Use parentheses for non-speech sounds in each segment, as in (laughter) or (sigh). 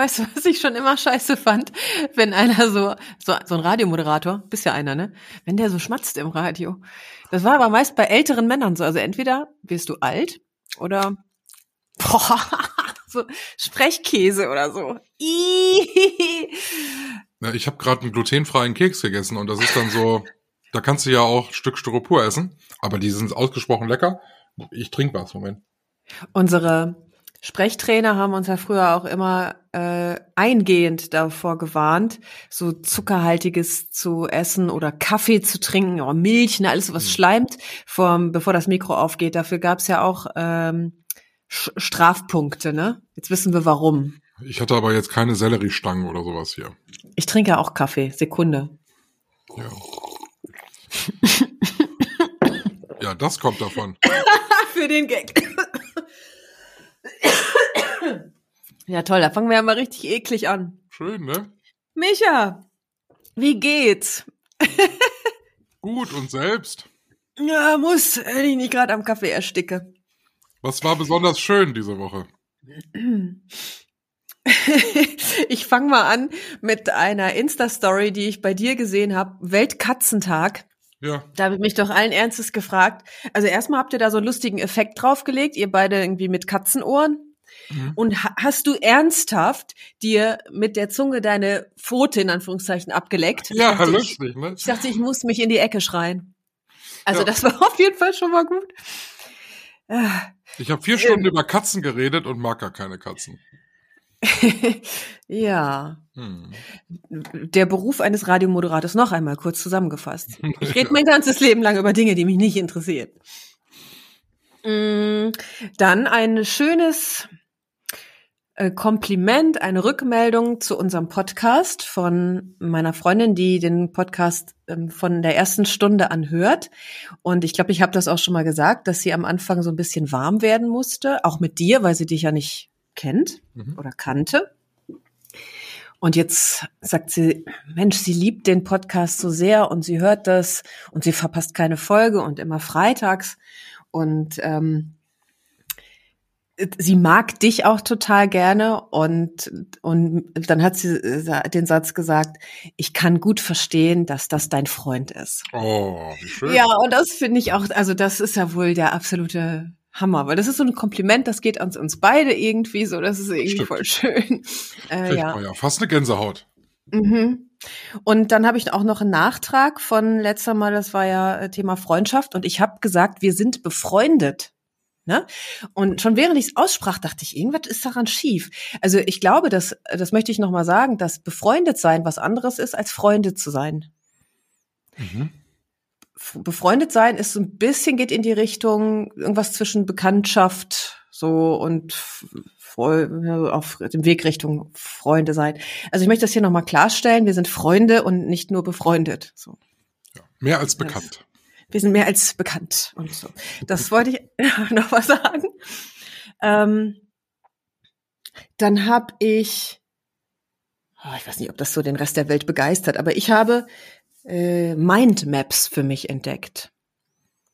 Weißt du, was ich schon immer scheiße fand? Wenn einer so, so, so ein Radiomoderator, bist ja einer, ne? Wenn der so schmatzt im Radio. Das war aber meist bei älteren Männern so. Also entweder wirst du alt oder boah, (laughs) so Sprechkäse oder so. Ja, ich habe gerade einen glutenfreien Keks gegessen und das ist dann so, da kannst du ja auch Stück Styropor essen, aber die sind ausgesprochen lecker. Ich trinke was, Moment. Unsere Sprechtrainer haben uns ja früher auch immer äh, eingehend davor gewarnt, so zuckerhaltiges zu essen oder Kaffee zu trinken oder Milch, ne, alles was schleimt, vom, bevor das Mikro aufgeht. Dafür gab's ja auch ähm, Strafpunkte. Ne? Jetzt wissen wir warum. Ich hatte aber jetzt keine Selleriestangen oder sowas hier. Ich trinke ja auch Kaffee. Sekunde. Ja. ja, das kommt davon. (laughs) Für den Gag. Ja, toll, da fangen wir ja mal richtig eklig an. Schön, ne? Micha, wie geht's? (laughs) Gut und selbst? Ja, muss, wenn ich nicht gerade am Kaffee ersticke. Was war besonders schön diese Woche? (clears throat) ich fange mal an mit einer Insta-Story, die ich bei dir gesehen habe. Weltkatzentag. Ja. Da habe ich mich doch allen Ernstes gefragt. Also erstmal habt ihr da so einen lustigen Effekt draufgelegt, ihr beide irgendwie mit Katzenohren. Mhm. Und ha hast du ernsthaft dir mit der Zunge deine Pfote in Anführungszeichen abgeleckt? Ja, dachte, lustig, ne? Ich dachte, ich muss mich in die Ecke schreien. Also ja. das war (laughs) auf jeden Fall schon mal gut. Ich habe vier Stunden ähm. über Katzen geredet und mag gar keine Katzen. (laughs) ja. Hm. Der Beruf eines Radiomoderators noch einmal kurz zusammengefasst. Ich rede (laughs) mein ganzes Leben lang über Dinge, die mich nicht interessieren. Mm, dann ein schönes äh, Kompliment, eine Rückmeldung zu unserem Podcast von meiner Freundin, die den Podcast ähm, von der ersten Stunde anhört. Und ich glaube, ich habe das auch schon mal gesagt, dass sie am Anfang so ein bisschen warm werden musste, auch mit dir, weil sie dich ja nicht kennt mhm. oder kannte. Und jetzt sagt sie, Mensch, sie liebt den Podcast so sehr und sie hört das und sie verpasst keine Folge und immer freitags. Und ähm, sie mag dich auch total gerne und und dann hat sie den Satz gesagt, ich kann gut verstehen, dass das dein Freund ist. Oh, wie schön. Ja, und das finde ich auch, also das ist ja wohl der absolute Hammer, weil das ist so ein Kompliment, das geht an uns beide irgendwie so, das ist irgendwie Stimmt. voll schön. Äh, ja. ja, fast eine Gänsehaut. Mhm. Und dann habe ich auch noch einen Nachtrag von letzter Mal, das war ja äh, Thema Freundschaft und ich habe gesagt, wir sind befreundet. Ne? Und schon während ich es aussprach, dachte ich, irgendwas ist daran schief. Also ich glaube, dass, das möchte ich nochmal sagen, dass befreundet sein was anderes ist, als Freunde zu sein. Mhm befreundet sein ist so ein bisschen geht in die Richtung irgendwas zwischen Bekanntschaft so und auf dem Weg Richtung Freunde sein. Also ich möchte das hier nochmal klarstellen. Wir sind Freunde und nicht nur befreundet. So. Ja, mehr als bekannt. Wir sind mehr als bekannt und so. Das wollte ich (laughs) noch mal sagen. Ähm, dann habe ich, oh, ich weiß nicht, ob das so den Rest der Welt begeistert, aber ich habe äh, Mindmaps für mich entdeckt.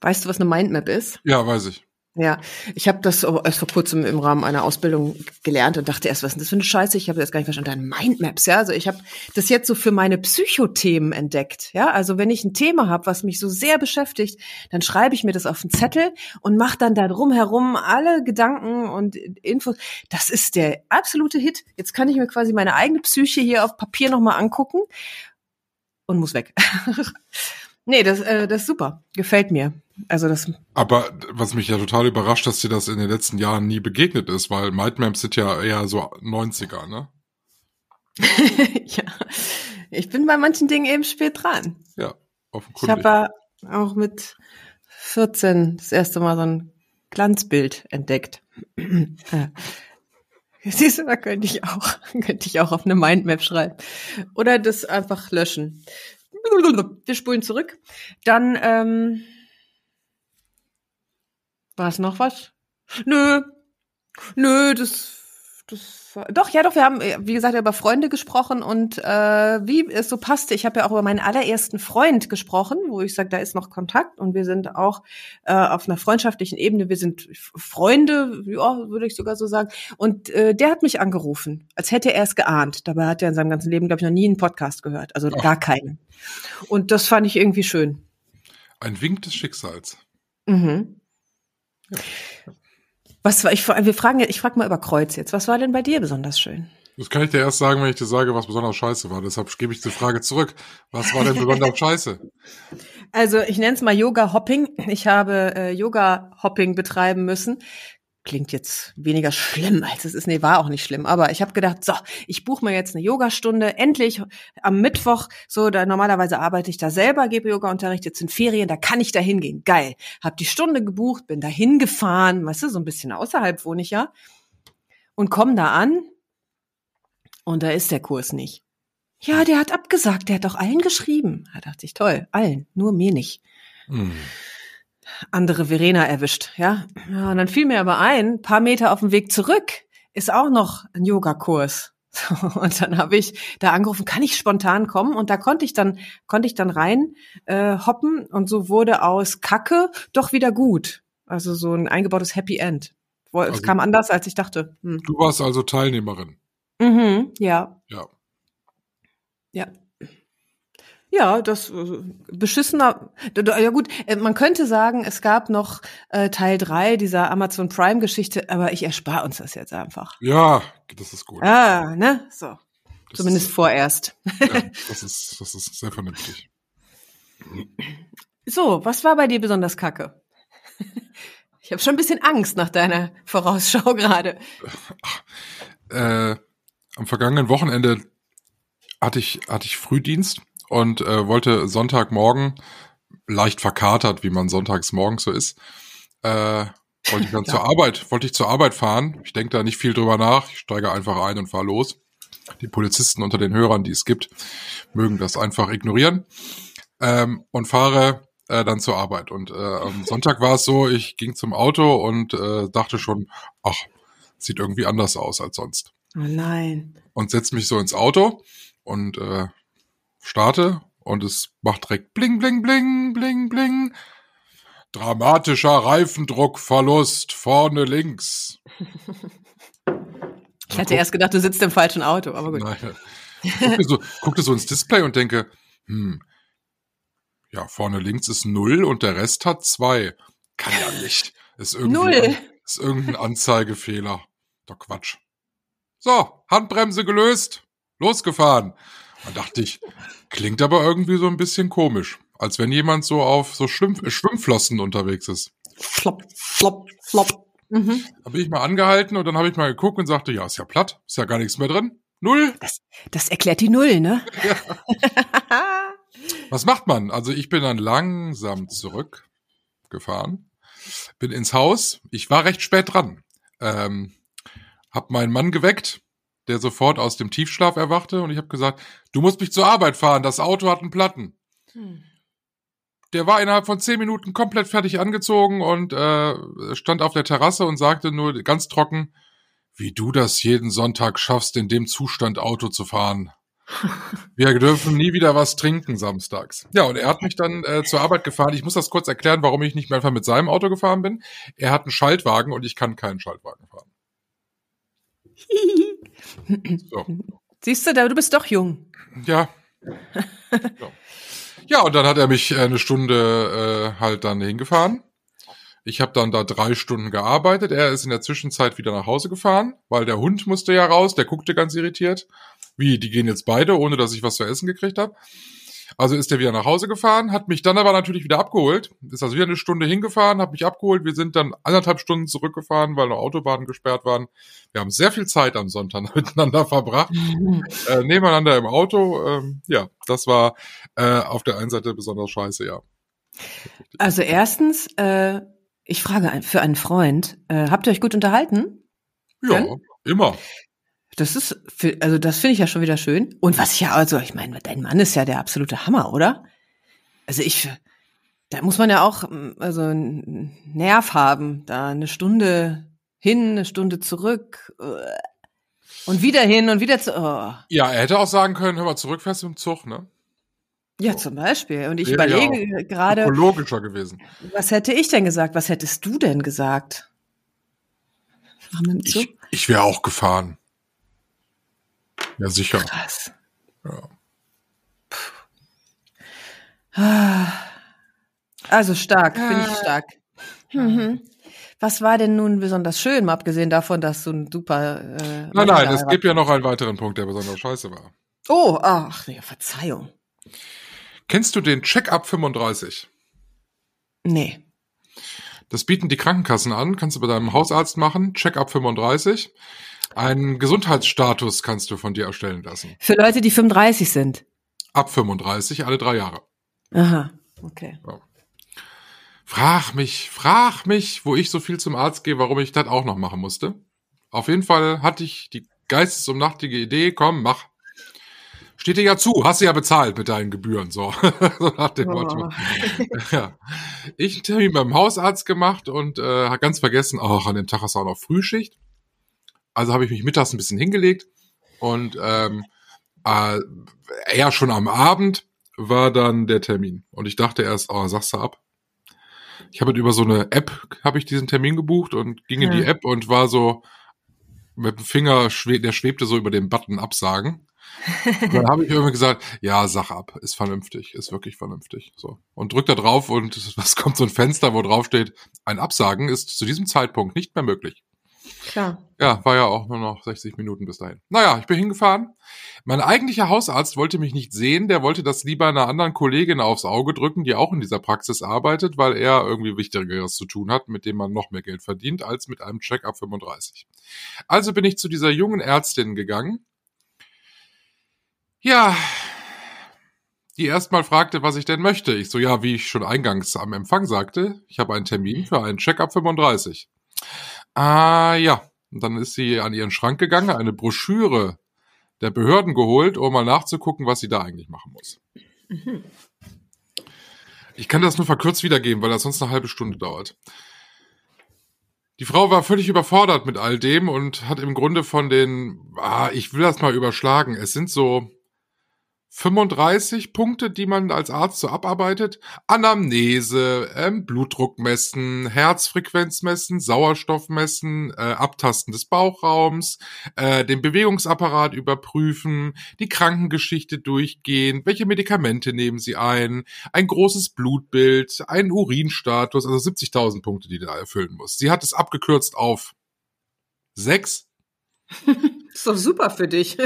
Weißt du, was eine Mindmap ist? Ja, weiß ich. Ja, ich habe das erst vor kurzem im Rahmen einer Ausbildung gelernt und dachte erst, was ist das für eine Scheiße? Ich habe das gar nicht verstanden. Mindmaps, ja. Also ich habe das jetzt so für meine Psychothemen entdeckt. Ja, also wenn ich ein Thema habe, was mich so sehr beschäftigt, dann schreibe ich mir das auf einen Zettel und mache dann da drum herum alle Gedanken und Infos. Das ist der absolute Hit. Jetzt kann ich mir quasi meine eigene Psyche hier auf Papier nochmal angucken und muss weg. (laughs) nee, das, äh, das ist super. Gefällt mir. Also das. Aber was mich ja total überrascht, dass dir das in den letzten Jahren nie begegnet ist, weil Mindmaps sind ja eher so 90er, ne? (laughs) ja. Ich bin bei manchen Dingen eben spät dran. Ja, offenkundig. Ich habe auch mit 14 das erste Mal so ein Glanzbild entdeckt. (clears throat) Siehst du, da könnte ich auch, (laughs) könnte ich auch auf eine Mindmap schreiben. Oder das einfach löschen. Wir spulen zurück. Dann, ähm, war es noch was? Nö. Nö, das das war, doch, ja, doch, wir haben, wie gesagt, über Freunde gesprochen und äh, wie es so passte. Ich habe ja auch über meinen allerersten Freund gesprochen, wo ich sage, da ist noch Kontakt und wir sind auch äh, auf einer freundschaftlichen Ebene. Wir sind Freunde, ja, würde ich sogar so sagen. Und äh, der hat mich angerufen, als hätte er es geahnt. Dabei hat er in seinem ganzen Leben, glaube ich, noch nie einen Podcast gehört, also Ach. gar keinen. Und das fand ich irgendwie schön. Ein Wink des Schicksals. Mhm. Ja. Was war ich? Wir fragen, ich frage mal über Kreuz jetzt. Was war denn bei dir besonders schön? Das kann ich dir erst sagen, wenn ich dir sage, was besonders scheiße war. Deshalb gebe ich die Frage zurück. Was war denn besonders (laughs) scheiße? Also ich nenne es mal Yoga Hopping. Ich habe äh, Yoga Hopping betreiben müssen klingt jetzt weniger schlimm, als es ist. Nee, war auch nicht schlimm. Aber ich habe gedacht, so, ich buche mir jetzt eine Yogastunde. Endlich am Mittwoch, so, da normalerweise arbeite ich da selber, gebe Yoga-Unterricht, jetzt in Ferien, da kann ich da hingehen. Geil. Hab die Stunde gebucht, bin da hingefahren, weißt du, so ein bisschen außerhalb wohne ich ja. Und komm da an und da ist der Kurs nicht. Ja, der hat abgesagt, der hat doch allen geschrieben. Da dachte ich, toll, allen, nur mir nicht. Hm andere Verena erwischt, ja. ja. Und dann fiel mir aber ein, paar Meter auf dem Weg zurück ist auch noch ein Yogakurs. (laughs) Und dann habe ich da angerufen, kann ich spontan kommen? Und da konnte ich dann, konnte ich dann rein äh, hoppen und so wurde aus Kacke doch wieder gut. Also so ein eingebautes Happy End. Wo, also, es kam anders, als ich dachte. Hm. Du warst also Teilnehmerin. Mhm, ja. Ja. Ja. Ja, das äh, beschissener. Ja gut, äh, man könnte sagen, es gab noch äh, Teil drei dieser Amazon Prime Geschichte, aber ich erspare uns das jetzt einfach. Ja, das ist gut. Ah, ne? So. Das Zumindest ist, vorerst. Ja, (laughs) das ist das ist sehr vernünftig. So, was war bei dir besonders kacke? (laughs) Ich habe schon ein bisschen Angst nach deiner Vorausschau gerade. Äh, am vergangenen Wochenende hatte ich hatte ich Frühdienst und äh, wollte Sonntagmorgen, leicht verkatert, wie man sonntags morgens so ist, äh, wollte ich dann (laughs) ja. zur Arbeit, wollte ich zur Arbeit fahren. Ich denke da nicht viel drüber nach. Ich steige einfach ein und fahre los. Die Polizisten unter den Hörern, die es gibt, mögen das einfach ignorieren ähm, und fahre äh, dann zur Arbeit. Und äh, am (laughs) Sonntag war es so, ich ging zum Auto und äh, dachte schon, ach, sieht irgendwie anders aus als sonst. Oh nein. Und setz mich so ins Auto und äh, starte und es macht direkt bling, bling, bling, bling, bling. Dramatischer Reifendruckverlust vorne links. (laughs) Ich hatte erst gedacht, du sitzt im falschen Auto, aber gut. Nein. Ich guckte so, guckte so ins Display und denke, hm, ja, vorne links ist null und der Rest hat zwei. Kann ja nicht. Ist irgendwie null. Ein, ist irgendein Anzeigefehler. Doch Quatsch. So, Handbremse gelöst. Losgefahren. Da dachte ich, klingt aber irgendwie so ein bisschen komisch. Als wenn jemand so auf so Schwimm Schwimmflossen unterwegs ist. Flop, flop, flop. Mhm. Da bin ich mal angehalten und dann habe ich mal geguckt und sagte, ja, ist ja platt, ist ja gar nichts mehr drin. Null. Das, das erklärt die Null, ne? (laughs) Ja. Was macht man? Also ich bin dann langsam zurückgefahren, bin ins Haus. Ich war recht spät dran. Ähm, hab meinen Mann geweckt, der sofort aus dem Tiefschlaf erwachte und ich habe gesagt, du musst mich zur Arbeit fahren, das Auto hat einen Platten. Hm. Der war innerhalb von zehn Minuten komplett fertig angezogen und äh, stand auf der Terrasse und sagte nur ganz trocken, wie du das jeden Sonntag schaffst, in dem Zustand Auto zu fahren. (laughs) Wir dürfen nie wieder was trinken samstags. Ja, und er hat mich dann äh, zur Arbeit gefahren. Ich muss das kurz erklären, warum ich nicht mehr einfach mit seinem Auto gefahren bin. Er hat einen Schaltwagen und ich kann keinen Schaltwagen fahren. So. Siehst du, du bist doch jung. Ja. ja. ja, und dann hat er mich eine Stunde äh, halt dann hingefahren. Ich habe dann da drei Stunden gearbeitet. Er ist in der Zwischenzeit wieder nach Hause gefahren, weil der Hund musste ja raus. Der guckte ganz irritiert. Wie, die gehen jetzt beide, ohne dass ich was zu essen gekriegt habe. Also ist er wieder nach Hause gefahren, hat mich dann aber natürlich wieder abgeholt. Ist also wieder eine Stunde hingefahren, hat mich abgeholt. Wir sind dann anderthalb Stunden zurückgefahren, weil noch Autobahnen gesperrt waren. Wir haben sehr viel Zeit am Sonntag (laughs) miteinander verbracht, (laughs) äh, nebeneinander im Auto. Ähm, ja, das war äh, auf der einen Seite besonders scheiße, ja. Also erstens, äh, ich frage für einen Freund, äh, habt ihr euch gut unterhalten? Ja, immer. Das ist, für- also das finde ich ja schon wieder schön. Und was ich ja, also ich meine, dein Mann ist ja der absolute Hammer, oder? Also ich, da muss man ja auch, mm, also einen Nerv haben, da eine Stunde hin, eine Stunde zurück äh, und wieder hin und wieder zu. Oh. Ja, er hätte auch sagen können, hör mal, zurückfährst du im Zug, ne? Ja, zum Beispiel. Und ich Wäre ja überlege gerade, Ökologischer gewesen. was hätte ich denn gesagt? Was hättest du denn gesagt? Ich, ich wäre auch gefahren. Ja, sicher. Krass. Ja. Ah. Also stark, finde ich stark. Mhm. Was war denn nun besonders schön, mal abgesehen davon, dass du ein super. Äh, Nein, nein, es gibt ja noch einen weiteren Punkt, der besonders scheiße war. Oh, ach, nee, Verzeihung. Kennst du den Check-up 35? Nee. Das bieten die Krankenkassen an, kannst du bei deinem Hausarzt machen, Check-up 35. Einen Gesundheitsstatus kannst du von dir erstellen lassen. Für Leute, die 35 sind. Ab 35, alle drei Jahre. Aha, okay. Frag mich, frag mich, wo ich so viel zum Arzt gehe, warum ich das auch noch machen musste. Auf jeden Fall hatte ich die geistesumnachtige Idee, komm, mach. Steht dir ja zu, hast du ja bezahlt mit deinen Gebühren, so. (laughs) so nach dem Motto. (laughs) ja. Ich einen Termin beim Hausarzt gemacht und äh, hab ganz vergessen, ach, an dem Tag hast du auch noch Frühschicht. Also habe ich mich mittags ein bisschen hingelegt und ähm, äh, eher schon am Abend war dann der Termin. Und ich dachte erst, oh, sagst du ab. Ich habe über so eine App, habe ich diesen Termin gebucht und ging in die Ja. App und war so mit dem Finger, der schwebte so über den Button absagen. Und dann habe ich irgendwie gesagt, ja, sag ab, ist vernünftig, ist wirklich vernünftig. So. Und drück da drauf und (laughs) was kommt so ein Fenster, wo drauf steht, ein Absagen ist zu diesem Zeitpunkt nicht mehr möglich. Klar. Ja, war ja auch nur noch 60 Minuten bis dahin. Naja, ich bin hingefahren. Mein eigentlicher Hausarzt wollte mich nicht sehen, der wollte das lieber einer anderen Kollegin aufs Auge drücken, die auch in dieser Praxis arbeitet, weil er irgendwie Wichtigeres zu tun hat, mit dem man noch mehr Geld verdient, als mit einem Check-up 35. Also bin ich zu dieser jungen Ärztin gegangen. Ja, die erstmal fragte, was ich denn möchte. Ich so, ja, wie ich schon eingangs am Empfang sagte, ich habe einen Termin für einen Check-up 35. Ah, ja. Und dann ist sie an ihren Schrank gegangen, eine Broschüre der Behörden geholt, um mal nachzugucken, was sie da eigentlich machen muss. Ich kann das nur verkürzt wiedergeben, weil das sonst eine halbe Stunde dauert. Die Frau war völlig überfordert mit all dem und hat im Grunde von den, ah, ich will das mal überschlagen, es sind so 35 Punkte, die man als Arzt so abarbeitet. Anamnese, ähm, Blutdruck messen, Herzfrequenz messen, Sauerstoff messen, äh, Abtasten des Bauchraums, äh, den Bewegungsapparat überprüfen, die Krankengeschichte durchgehen, welche Medikamente nehmen sie ein, ein großes Blutbild, einen Urinstatus, also 70.000 Punkte, die da erfüllen muss. Sie hat es abgekürzt auf sechs (laughs) Ist doch super für dich.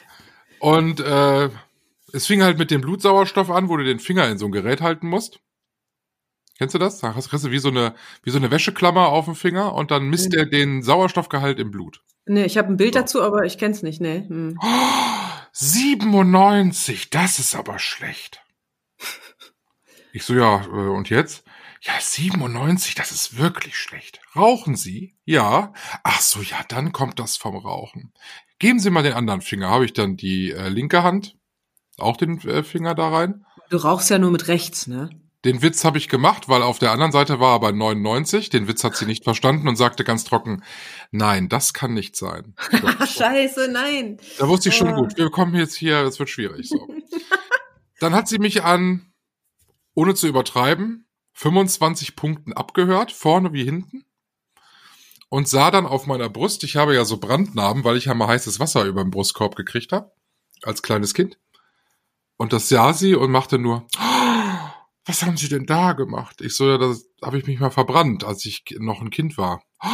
(laughs) Und äh, es fing halt mit dem Blutsauerstoff an, wo du den Finger in so ein Gerät halten musst. Kennst du das? Da hast du wie so eine, wie so eine Wäscheklammer auf dem Finger und dann misst er den Sauerstoffgehalt im Blut. nee, ich habe ein Bild dazu, aber ich kenn's nicht, nee. Hm. 97, das ist aber schlecht. Ich so, ja, äh, und jetzt? Ja, 97, das ist wirklich schlecht. Rauchen Sie? Ja. Ach so, ja, dann kommt das vom Rauchen. Geben Sie mal den anderen Finger. Habe ich dann die äh, linke Hand, auch den äh, Finger da rein. Du rauchst ja nur mit rechts, ne? Den Witz habe ich gemacht, weil auf der anderen Seite war er bei 99. Den Witz hat sie nicht verstanden und sagte ganz trocken, nein, das kann nicht sein. (laughs) Ach, scheiße, nein. Da wusste ich schon Ah. gut, wir kommen jetzt hier, es wird schwierig. So. (laughs) Dann hat sie mich an, ohne zu übertreiben, 25 Punkten abgehört, vorne wie hinten. Und sah dann auf meiner Brust, ich habe ja so Brandnarben, weil ich ja mal heißes Wasser über den Brustkorb gekriegt habe, als kleines Kind. Und das sah sie und machte nur, "Oh, was haben Sie denn da gemacht? Ich so, ja, da habe ich mich mal verbrannt, als ich noch ein Kind war. "Oh,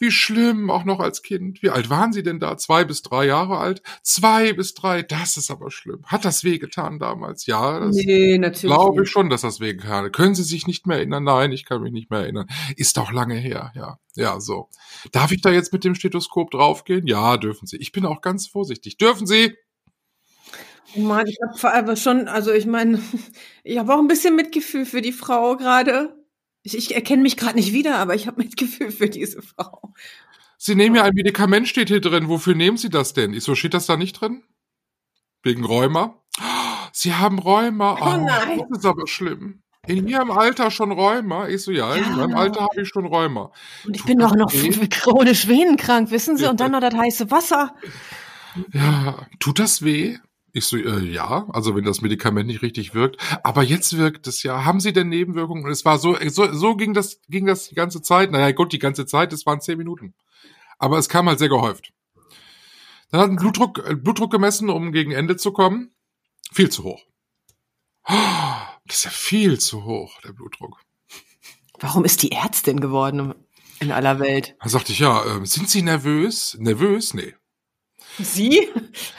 Wie schlimm, auch noch als Kind. Wie alt waren Sie denn da? Zwei bis drei Jahre alt? Zwei bis drei, das ist aber schlimm. Hat das wehgetan damals? Ja, das Nee, natürlich. glaube ich schon, dass das wehgetan hat. Können Sie sich nicht mehr erinnern? Nein, ich kann mich nicht mehr erinnern. Ist doch lange her, ja. Ja, so. Darf ich da jetzt mit dem Stethoskop draufgehen? Ja, dürfen Sie. Ich bin auch ganz vorsichtig. Dürfen Sie? Oh Mann, ich habe vor allem schon, also ich meine, (laughs) ich habe auch ein bisschen Mitgefühl für die Frau gerade. Ich, ich erkenne mich gerade nicht wieder, aber ich habe (laughs) Mitgefühl für diese Frau. Sie nehmen ja ein Medikament, steht hier drin. Wofür nehmen Sie das denn? Ich so, steht das da nicht drin? Wegen Rheuma? (gasps) Sie haben Rheuma. Oh nein. Das ist aber schlimm. In Ihrem Alter schon Rheuma? Ich so, ja, in Ja. meinem Alter habe ich schon Rheuma. Und ich bin doch noch weh? (laughs) chronisch venenkrank, wissen Sie? Und dann noch das heiße Wasser. Ja, tut das weh? Ich so, äh, ja, also wenn das Medikament nicht richtig wirkt. Aber jetzt wirkt es ja. Haben Sie denn Nebenwirkungen? Und es war so, so, so ging das, ging das die ganze Zeit. Naja, gut, die ganze Zeit, es waren zehn Minuten. Aber es kam halt sehr gehäuft. Dann hat ein Blutdruck, äh, Blutdruck gemessen, um gegen Ende zu kommen. Viel zu hoch. Das ist ja viel zu hoch, der Blutdruck. Warum ist die Ärztin geworden in aller Welt? Da sagte ich, ja, äh, sind Sie nervös? Nervös? Nee. Sie?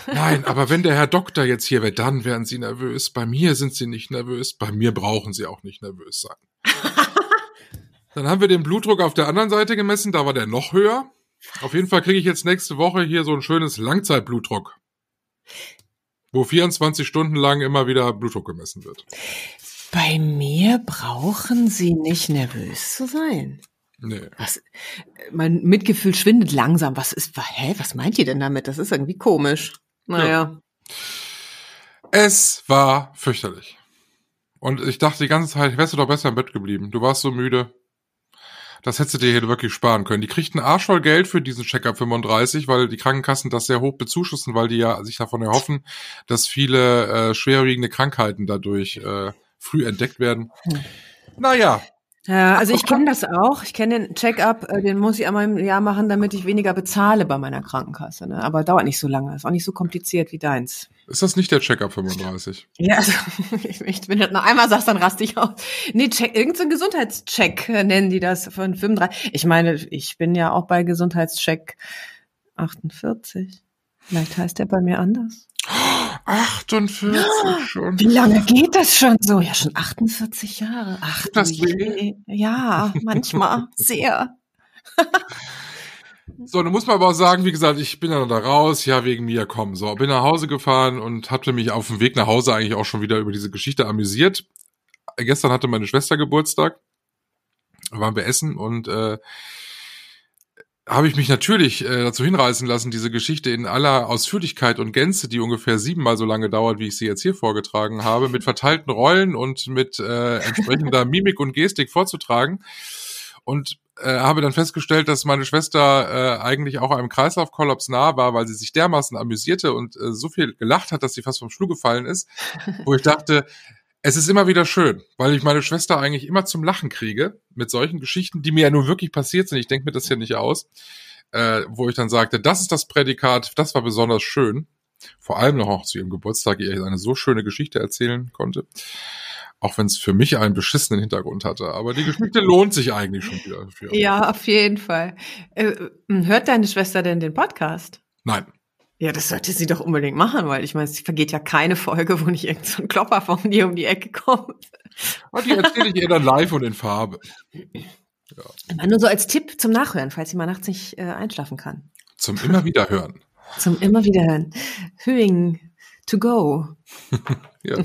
Nein, aber wenn der Herr Doktor jetzt hier wäre, dann wären Sie nervös. Bei mir sind Sie nicht nervös. Bei mir brauchen Sie auch nicht nervös sein. (laughs) Dann haben wir den Blutdruck auf der anderen Seite gemessen. Da war der noch höher. Auf jeden Fall kriege ich jetzt nächste Woche hier so ein schönes Langzeitblutdruck. Wo 24 Stunden lang immer wieder Blutdruck gemessen wird. Bei mir brauchen Sie nicht nervös zu sein. Nee. Was? Mein Mitgefühl schwindet langsam. Was ist, hä? Was meint ihr denn damit? Das ist irgendwie komisch. Naja. Es war fürchterlich. Und ich dachte die ganze Zeit, wärst du doch besser im Bett geblieben. Du warst so müde. Das hättest du dir hier wirklich sparen können. Die kriegten Arsch voll Geld für diesen Check-up 35, weil die Krankenkassen das sehr hoch bezuschussen, weil die ja sich davon erhoffen, dass viele äh, schwerwiegende Krankheiten dadurch äh, früh entdeckt werden. Hm. Naja, Ja, also ich kenne das auch. Ich kenne den Check-up, äh, den muss ich einmal im Jahr machen, damit ich weniger bezahle bei meiner Krankenkasse. Ne? Aber dauert nicht so lange. Ist auch nicht so kompliziert wie deins. ist das nicht der Check-up 35? Ja, also ich, (laughs) ich, wenn du das noch einmal sagst, dann raste ich aus. Nee, check, irgendein so ein Gesundheitscheck äh, nennen die das von 35. Ich meine, ich bin ja auch bei Gesundheitscheck 48. Vielleicht heißt der bei mir anders. 48 (gasps) schon. Wie lange geht das schon so? Ja, schon 48 Jahre. Ach, das je. Ja, (laughs) manchmal sehr. (laughs) So, nun muss man aber auch sagen, wie gesagt, ich bin dann da raus, ja, wegen mir, komm, so, bin nach Hause gefahren und hatte mich auf dem Weg nach Hause eigentlich auch schon wieder über diese Geschichte amüsiert. Gestern hatte meine Schwester Geburtstag, da waren wir essen und äh, habe ich mich natürlich äh, dazu hinreißen lassen, diese Geschichte in aller Ausführlichkeit und Gänze, die ungefähr siebenmal so lange dauert, wie ich sie jetzt hier vorgetragen habe, mit verteilten Rollen und mit äh, entsprechender (laughs) Mimik und Gestik vorzutragen. Und äh, habe dann festgestellt, dass meine Schwester äh, eigentlich auch einem Kreislaufkollaps nah war, weil sie sich dermaßen amüsierte und äh, so viel gelacht hat, dass sie fast vom Stuhl gefallen ist, wo ich dachte, es ist immer wieder schön, weil ich meine Schwester eigentlich immer zum Lachen kriege mit solchen Geschichten, die mir ja nun wirklich passiert sind. Ich denke mir das hier nicht aus, äh, wo ich dann sagte, das ist das Prädikat, das war besonders schön. Vor allem noch auch zu ihrem Geburtstag ihr eine so schöne Geschichte erzählen konnte. Auch wenn es für mich einen beschissenen Hintergrund hatte. Aber die Geschichte (laughs) lohnt sich eigentlich schon wieder. Für Ja, auf jeden Fall. Äh, hört deine Schwester denn den Podcast? Nein. Ja, das sollte sie doch unbedingt machen, weil ich meine, es vergeht ja keine Folge, wo nicht irgend so ein Klopper von dir um die Ecke kommt. Und die erzähle ich ihr dann live und in Farbe. Immer nur so als Tipp zum Nachhören, falls sie mal nachts nicht äh, einschlafen kann. Zum immer wieder hören. Zum immer wieder hören. Hüing to go. (laughs) Ja,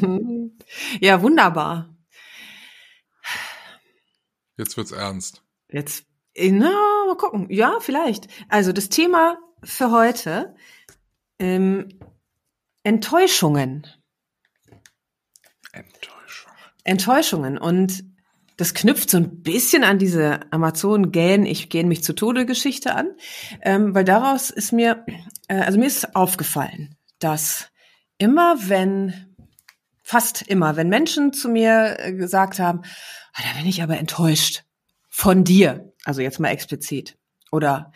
ja, wunderbar. jetzt wird's ernst. Jetzt, na, mal gucken. Ja, vielleicht. Also das Thema für heute, ähm, Enttäuschungen. Enttäuschung. Enttäuschungen. Und das knüpft so ein bisschen an diese Amazon-Gähn, ich gähn mich zu Tode Geschichte an, ähm, weil daraus ist mir, äh, also mir ist aufgefallen, dass immer wenn, fast immer, wenn Menschen zu mir äh, gesagt haben, ah, da bin ich aber enttäuscht von dir, also jetzt mal explizit, oder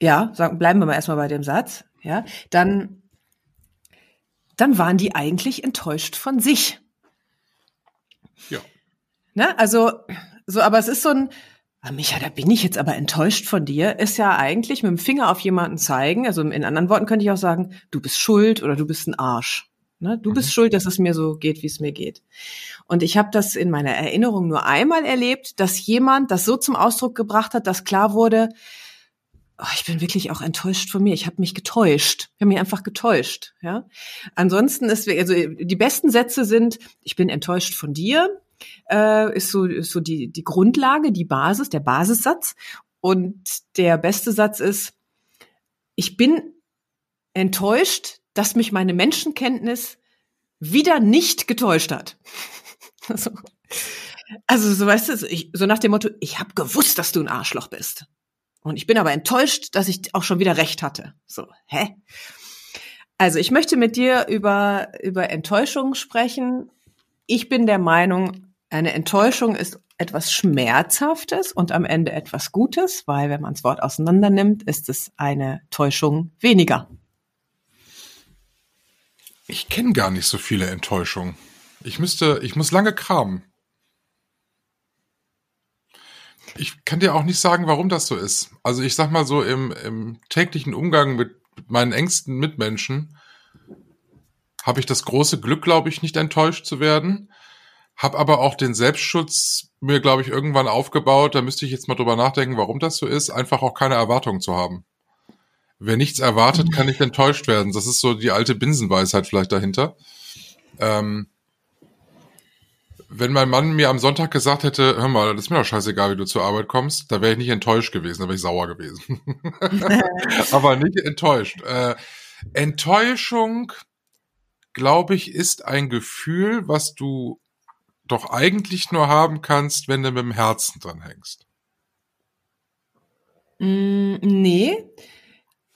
ja, sagen, bleiben wir mal erstmal bei dem Satz, ja, dann, dann waren die eigentlich enttäuscht von sich. Ja. Ne? Also, so, aber es ist so ein, ah, Micha, da bin ich jetzt aber enttäuscht von dir, ist ja eigentlich mit dem Finger auf jemanden zeigen. Also in anderen Worten könnte ich auch sagen, du bist schuld oder du bist ein Arsch. Ne? Du bist schuld, dass es mir so geht, wie es mir geht. Und ich habe das in meiner Erinnerung nur einmal erlebt, dass jemand das so zum Ausdruck gebracht hat, dass klar wurde, oh, ich bin wirklich auch enttäuscht von mir. Ich habe mich getäuscht. Ich habe mich einfach getäuscht. Ja. Ansonsten ist also die besten Sätze sind: Ich bin enttäuscht von dir. Äh, ist so ist so die die Grundlage, die Basis, der Basissatz. Und der beste Satz ist, ich bin enttäuscht, dass mich meine Menschenkenntnis wieder nicht getäuscht hat. (laughs) Also, also so weißt du, ich, so nach dem Motto, ich habe gewusst, dass du ein Arschloch bist. Und ich bin aber enttäuscht, dass ich auch schon wieder recht hatte. So, hä? Also ich möchte mit dir über, über Enttäuschung sprechen. Ich bin der Meinung, eine Enttäuschung ist etwas Schmerzhaftes und am Ende etwas Gutes, weil wenn man das Wort auseinander nimmt, ist es eine Täuschung weniger. Ich kenne gar nicht so viele Enttäuschungen. Ich müsste, ich muss lange kramen. Ich kann dir auch nicht sagen, warum das so ist. Also ich sag mal so im, im täglichen Umgang mit meinen engsten Mitmenschen habe ich das große Glück, glaube ich, nicht enttäuscht zu werden. Hab aber auch den Selbstschutz mir, glaube ich, irgendwann aufgebaut. Da müsste ich jetzt mal drüber nachdenken, warum das so ist. Einfach auch keine Erwartungen zu haben. Wer nichts erwartet, kann nicht enttäuscht werden. Das ist so die alte Binsenweisheit vielleicht dahinter. Ähm, wenn mein Mann mir am Sonntag gesagt hätte, hör mal, das ist mir doch scheißegal, wie du zur Arbeit kommst, da wäre ich nicht enttäuscht gewesen, da wäre ich sauer gewesen. (laughs) Aber nicht enttäuscht. Äh, Enttäuschung, glaube ich, ist ein Gefühl, was du doch eigentlich nur haben kannst, wenn du mit dem Herzen dran hängst. Mm, nee.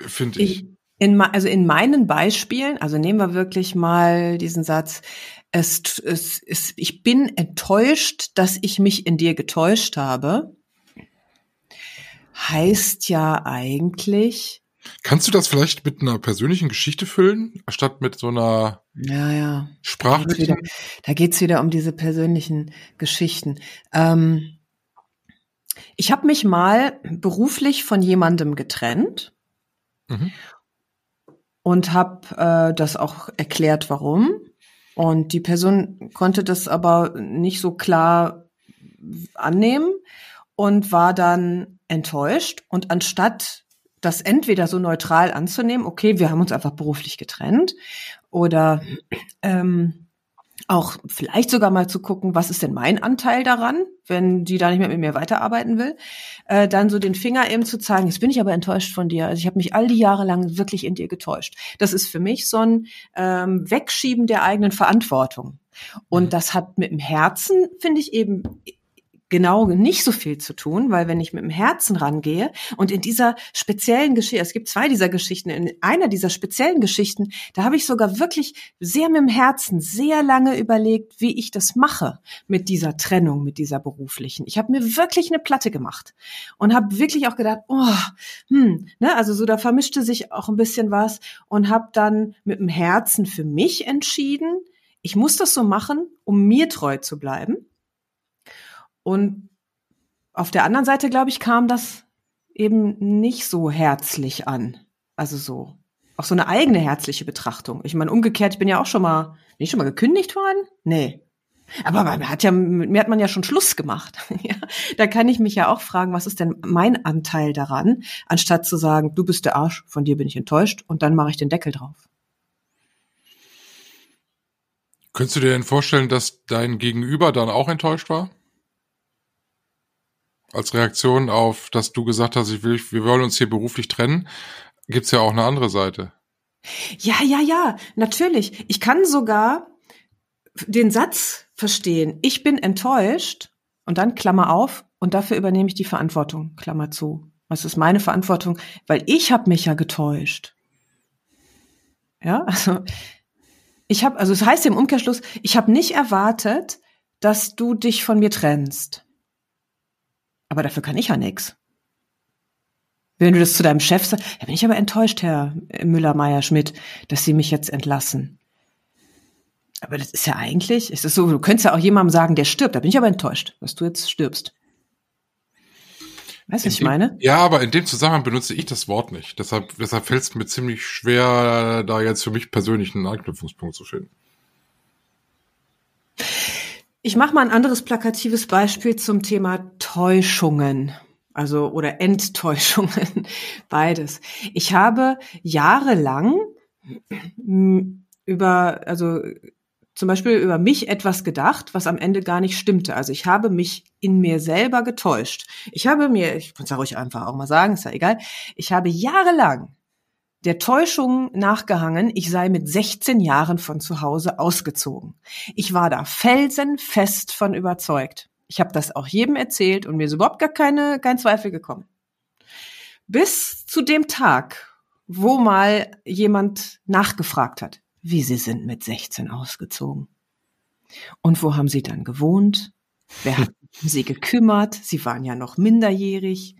Finde ich. ich in, also in meinen Beispielen, also nehmen wir wirklich mal diesen Satz, es, es, es, ich bin enttäuscht, dass ich mich in dir getäuscht habe, heißt ja eigentlich. Kannst du das vielleicht mit einer persönlichen Geschichte füllen, statt mit so einer ja, ja. sprachlichen? Da geht's wieder, wieder um diese persönlichen Geschichten. Ähm, ich habe mich mal beruflich von jemandem getrennt mhm. Und habe äh, das auch erklärt, warum. Und die Person konnte das aber nicht so klar annehmen und war dann enttäuscht. Und anstatt das entweder so neutral anzunehmen, okay, wir haben uns einfach beruflich getrennt, oder ähm, auch vielleicht sogar mal zu gucken, was ist denn mein Anteil daran, wenn die da nicht mehr mit mir weiterarbeiten will, äh, dann so den Finger eben zu zeigen, jetzt bin ich aber enttäuscht von dir. Also ich habe mich all die Jahre lang wirklich in dir getäuscht. Das ist für mich so ein ähm, Wegschieben der eigenen Verantwortung. Und mhm. das hat mit dem Herzen, finde ich, eben genau nicht so viel zu tun, weil wenn ich mit dem Herzen rangehe und in dieser speziellen Geschichte, es gibt zwei dieser Geschichten, in einer dieser speziellen Geschichten, da habe ich sogar wirklich sehr mit dem Herzen sehr lange überlegt, wie ich das mache mit dieser Trennung, mit dieser beruflichen. Ich habe mir wirklich eine Platte gemacht und habe wirklich auch gedacht, oh, hm, ne, also so da vermischte sich auch ein bisschen was und habe dann mit dem Herzen für mich entschieden, ich muss das so machen, um mir treu zu bleiben und auf der anderen Seite, glaube ich, kam das eben nicht so herzlich an. Also so, auch so eine eigene herzliche Betrachtung. Ich meine, umgekehrt, ich bin ja auch schon mal, bin ich schon mal gekündigt worden? Nee. Aber man hat ja, mit mir hat man ja schon Schluss gemacht. (laughs) da kann ich mich ja auch fragen, was ist denn mein Anteil daran, anstatt zu sagen, du bist der Arsch, von dir bin ich enttäuscht und dann mache ich den Deckel drauf. Könntest du dir denn vorstellen, dass dein Gegenüber dann auch enttäuscht war? Als Reaktion auf, dass du gesagt hast, ich will, wir wollen uns hier beruflich trennen, gibt's ja auch eine andere Seite. Ja, ja, ja, natürlich. Ich kann sogar den Satz verstehen. Ich bin enttäuscht und dann Klammer auf und dafür übernehme ich die Verantwortung, Klammer zu. Was ist meine Verantwortung? Weil ich habe mich ja getäuscht. Ja, also ich habe, also es das heißt im Umkehrschluss, ich habe nicht erwartet, dass du dich von mir trennst. Aber dafür kann ich ja nix. Wenn du das zu deinem Chef sagst, da bin ich aber enttäuscht, Herr Müller, Meier, Schmidt, dass Sie mich jetzt entlassen. Aber das ist ja eigentlich, ist es so, du könntest ja auch jemandem sagen, der stirbt, da bin ich aber enttäuscht, dass du jetzt stirbst. Weißt du, was ich dem, meine? Ja, aber in dem Zusammenhang benutze ich das Wort nicht. Deshalb, deshalb fällt es mir ziemlich schwer, da jetzt für mich persönlich einen Anknüpfungspunkt zu finden. Ich mache mal ein anderes plakatives Beispiel zum Thema Täuschungen. Also oder Enttäuschungen, (laughs) beides. Ich habe jahrelang über also zum Beispiel über mich etwas gedacht, was am Ende gar nicht stimmte. Also ich habe mich in mir selber getäuscht. Ich habe mir, ich kann es ja ruhig einfach auch mal sagen, ist ja egal, ich habe jahrelang der Täuschung nachgehangen, ich sei mit 16 Jahren von zu Hause ausgezogen. Ich war da felsenfest von überzeugt. Ich habe das auch jedem erzählt und mir ist überhaupt gar keine, kein Zweifel gekommen. Bis zu dem Tag, wo mal jemand nachgefragt hat, wie sie sind mit 16 ausgezogen. Und wo haben sie dann gewohnt? Wer hat sie gekümmert? Sie waren ja noch minderjährig.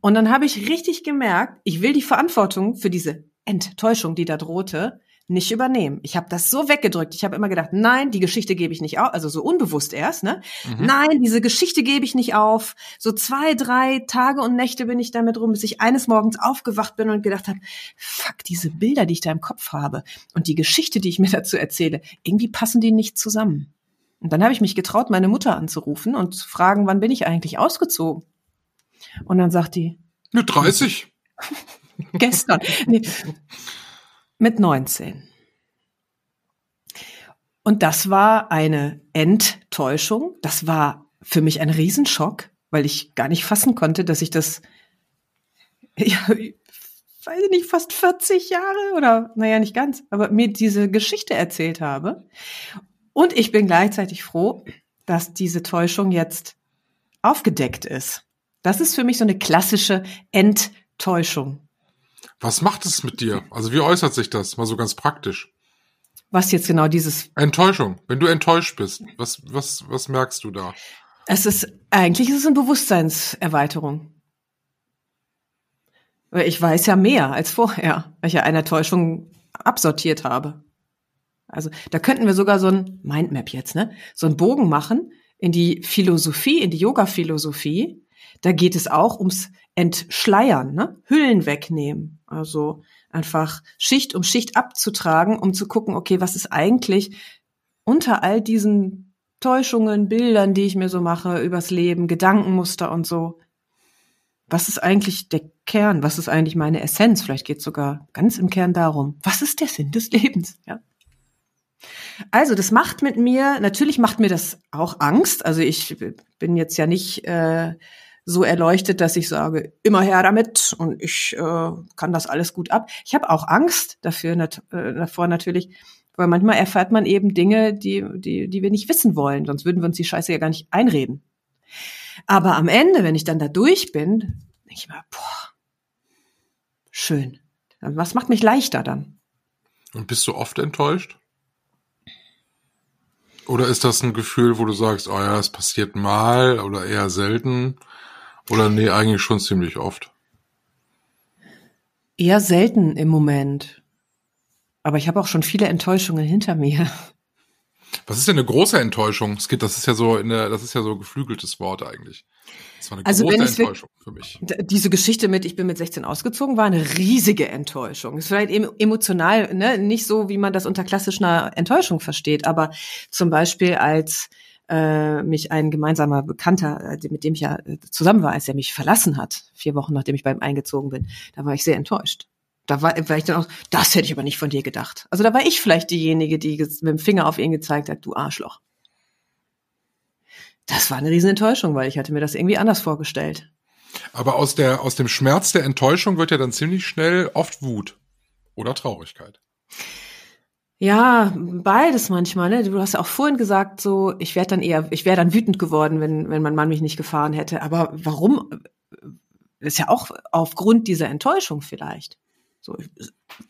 Und dann habe ich richtig gemerkt, ich will die Verantwortung für diese Enttäuschung, die da drohte, nicht übernehmen. Ich habe das so weggedrückt. Ich habe immer gedacht, nein, die Geschichte gebe ich nicht auf, also so unbewusst erst, ne? Mhm. Nein, diese Geschichte gebe ich nicht auf. So zwei, drei Tage und Nächte bin ich damit rum, bis ich eines Morgens aufgewacht bin und gedacht habe, fuck, diese Bilder, die ich da im Kopf habe und die Geschichte, die ich mir (laughs) dazu erzähle, irgendwie passen die nicht zusammen. Und dann habe ich mich getraut, meine Mutter anzurufen und zu fragen, wann bin ich eigentlich ausgezogen? Und dann sagt die, mit 30. (laughs) Gestern. Nee, mit 19. Und das war eine Enttäuschung. Das war für mich ein Riesenschock, weil ich gar nicht fassen konnte, dass ich das, (laughs) ja, weiß ich nicht, fast 40 Jahre oder, naja, nicht ganz, aber mir diese Geschichte erzählt habe. Und ich bin gleichzeitig froh, dass diese Täuschung jetzt aufgedeckt ist. Das ist für mich so eine klassische Enttäuschung. Was macht es mit dir? Also wie äußert sich das? Mal so ganz praktisch. Was jetzt genau dieses? Enttäuschung. Wenn du enttäuscht bist, was, was, was merkst du da? Es ist, eigentlich ist es eine Bewusstseinserweiterung. Ich weiß ja mehr als vorher, weil ich ja eine Täuschung absortiert habe. Also da könnten wir sogar so ein Mindmap jetzt, ne? So einen Bogen machen in die Philosophie, in die Yoga-Philosophie. Da geht es auch ums Entschleiern, ne? Hüllen wegnehmen. Also einfach Schicht um Schicht abzutragen, um zu gucken, okay, was ist eigentlich unter all diesen Täuschungen, Bildern, die ich mir so mache übers Leben, Gedankenmuster und so. Was ist eigentlich der Kern? Was ist eigentlich meine Essenz? Vielleicht geht es sogar ganz im Kern darum. Was ist der Sinn des Lebens? Ja. Also, das macht mit mir, natürlich macht mir das auch Angst. Also ich bin jetzt ja nicht äh, so erleuchtet, dass ich sage, immer her damit und ich äh, kann das alles gut ab. Ich habe auch Angst dafür, nat äh, davor natürlich, weil manchmal erfährt man eben Dinge, die, die, die wir nicht wissen wollen, sonst würden wir uns die Scheiße ja gar nicht einreden. Aber am Ende, wenn ich dann da durch bin, denke ich mir, boah, schön. Was macht mich leichter dann? Und bist du oft enttäuscht? Oder ist das ein Gefühl, wo du sagst, oh ja, es passiert mal oder eher selten? Oder nee, eigentlich schon ziemlich oft. Eher selten im Moment. Aber ich habe auch schon viele Enttäuschungen hinter mir. Was ist denn eine große Enttäuschung? Es geht, das ist ja so in der, das ist ja so geflügeltes Wort eigentlich. Das war eine also große Enttäuschung für mich. Diese Geschichte mit, ich bin mit 16 ausgezogen, war eine riesige Enttäuschung. ist vielleicht emotional, ne, nicht so, wie man das unter klassischer Enttäuschung versteht, aber zum Beispiel als äh, mich ein gemeinsamer Bekannter, äh, mit dem ich ja äh, zusammen war, als er mich verlassen hat, vier Wochen nachdem ich bei ihm eingezogen bin, da war ich sehr enttäuscht. Da war, war ich dann auch, das hätte ich aber nicht von dir gedacht. Also da war ich vielleicht diejenige, die mit dem Finger auf ihn gezeigt hat, du Arschloch. Das war eine riesen Enttäuschung, weil ich hatte mir das irgendwie anders vorgestellt. Aber aus der, aus dem Schmerz der Enttäuschung wird ja dann ziemlich schnell oft Wut oder Traurigkeit. Ja, beides manchmal. Ne? Du hast ja auch vorhin gesagt, so ich wäre dann eher, ich wäre dann wütend geworden, wenn wenn mein Mann mich nicht gefahren hätte. Aber warum? ist ja auch aufgrund dieser Enttäuschung vielleicht. So,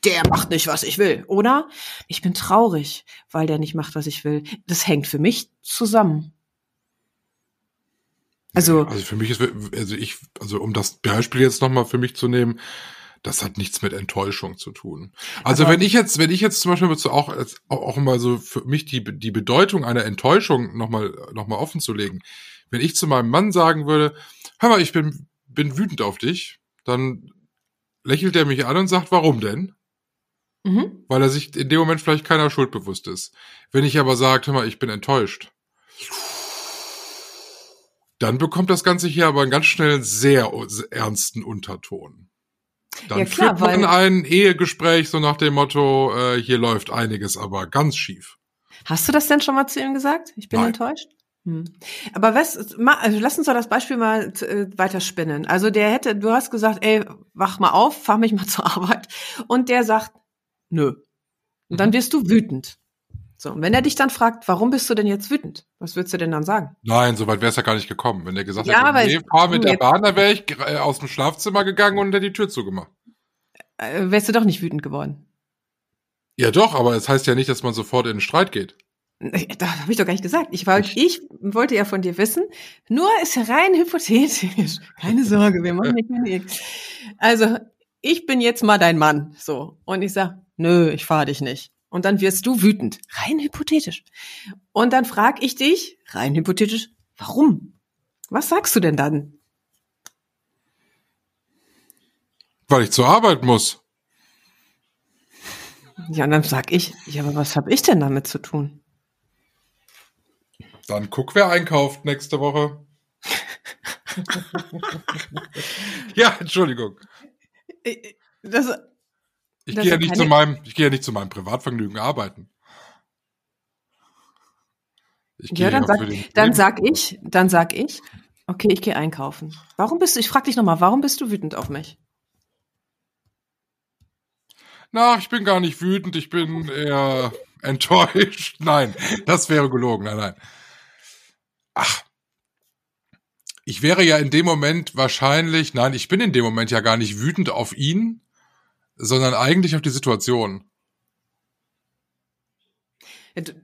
der macht nicht, was ich will, oder? Ich bin traurig, weil der nicht macht, was ich will. Das hängt für mich zusammen. Also, also für mich ist, also ich, also um das Beispiel jetzt nochmal für mich zu nehmen, das hat nichts mit Enttäuschung zu tun. Also wenn ich jetzt, wenn ich jetzt zum Beispiel auch, auch mal so für mich die, die Bedeutung einer Enttäuschung nochmal, noch mal offen zu legen. Wenn ich zu meinem Mann sagen würde, hör mal, ich bin, bin wütend auf dich, dann lächelt er mich an und sagt, warum denn? Mhm. Weil er sich in dem Moment vielleicht keiner Schuld bewusst ist. Wenn ich aber sage, hör mal, ich bin enttäuscht, dann bekommt das Ganze hier aber einen ganz schnell sehr ernsten Unterton. Dann ja, klar, führt man ein Ehegespräch so nach dem Motto, äh, hier läuft einiges aber ganz schief. Hast du das denn schon mal zu ihm gesagt? Ich bin Nein. enttäuscht. Hm. Aber was, ma, also lass uns doch das Beispiel mal äh, weiter spinnen. Also der hätte, du hast gesagt, ey, wach mal auf, fahr mich mal (laughs) zur Arbeit. Und der sagt, nö. Und dann wirst du wütend. So, und wenn er dich dann fragt, warum bist du denn jetzt wütend? Was würdest du denn dann sagen? Nein, soweit wäre es ja gar nicht gekommen. Wenn er gesagt Ja, hätte, nee, fahr mit der Bahn, dann wäre ich äh, aus dem Schlafzimmer gegangen und hätte die Tür zugemacht. Äh, wärst du doch nicht wütend geworden. Ja doch, aber es heißt ja nicht, dass man sofort in den Streit geht. Da habe ich doch gar nicht gesagt. Ich, wollte, ich wollte ja von dir wissen, nur ist rein (laughs) hypothetisch. Keine Sorge, wir machen nicht mehr nichts. Also, ich bin jetzt mal dein Mann. So. Und ich sag, nö, ich fahre dich nicht. Und dann wirst du wütend. Rein hypothetisch. Und dann frag ich dich, rein hypothetisch, warum? Was sagst du denn dann? Weil ich zur Arbeit muss. Ja, und dann sag ich, ja, aber was habe ich denn damit zu tun? Dann guck, wer einkauft nächste Woche. (laughs) ja, Entschuldigung. Äh, Das, Ich gehe ja nicht zu meinem, ich gehe ja nicht zu meinem Privatvergnügen arbeiten. Ja, dann sag, dann sag ich, dann sag ich, okay, ich gehe einkaufen. Warum bist du, ich frag dich nochmal, warum bist du wütend auf mich? Na, ich bin gar nicht wütend, ich bin eher (laughs) enttäuscht. Nein, das wäre gelogen. Nein, nein. Ach. Ich wäre ja in dem Moment wahrscheinlich, nein, ich bin in dem Moment ja gar nicht wütend auf ihn, sondern eigentlich auf die Situation.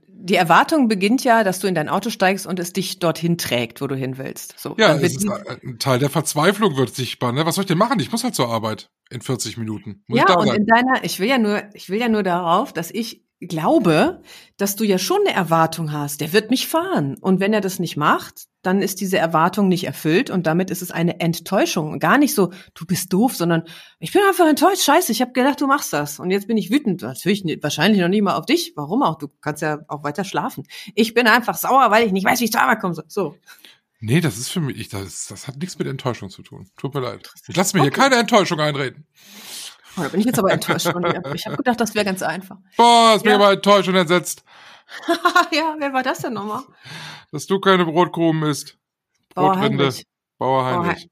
Die Erwartung beginnt ja, dass du in dein Auto steigst und es dich dorthin trägt, wo du hin willst. So, Ja, es ist ein Teil der Verzweiflung wird sichtbar. Ne? Was soll ich denn machen? Ich muss halt zur Arbeit in 40 Minuten. Muss ja, und sein. in deiner, ich will ja nur, ich will ja nur darauf, dass ich glaube, dass du ja schon eine Erwartung hast. Der wird mich fahren. Und wenn er das nicht macht, dann ist diese Erwartung nicht erfüllt und damit ist es eine Enttäuschung. Gar nicht so, du bist doof, sondern ich bin einfach enttäuscht. Scheiße, ich habe gedacht, du machst das. Und jetzt bin ich wütend. Natürlich wahrscheinlich noch nicht mal auf dich. Warum auch? Du kannst ja auch weiter schlafen. Ich bin einfach sauer, weil ich nicht weiß, wie ich zur Arbeit komme. So. Nee, das ist für mich, ich, das, das hat nichts mit Enttäuschung zu tun. Tut mir leid. Ich lasse mir hier keine Enttäuschung einreden. Oh, da bin ich jetzt aber enttäuscht von dir. Ich habe gedacht, das wäre ganz einfach. Boah, ist mir Ja. aber enttäuscht und entsetzt, (laughs) ja, wer war das denn nochmal? dass du keine Brotkrumen isst. Bauer Brotrinde. Heinrich. Bauer Bauer Heinrich.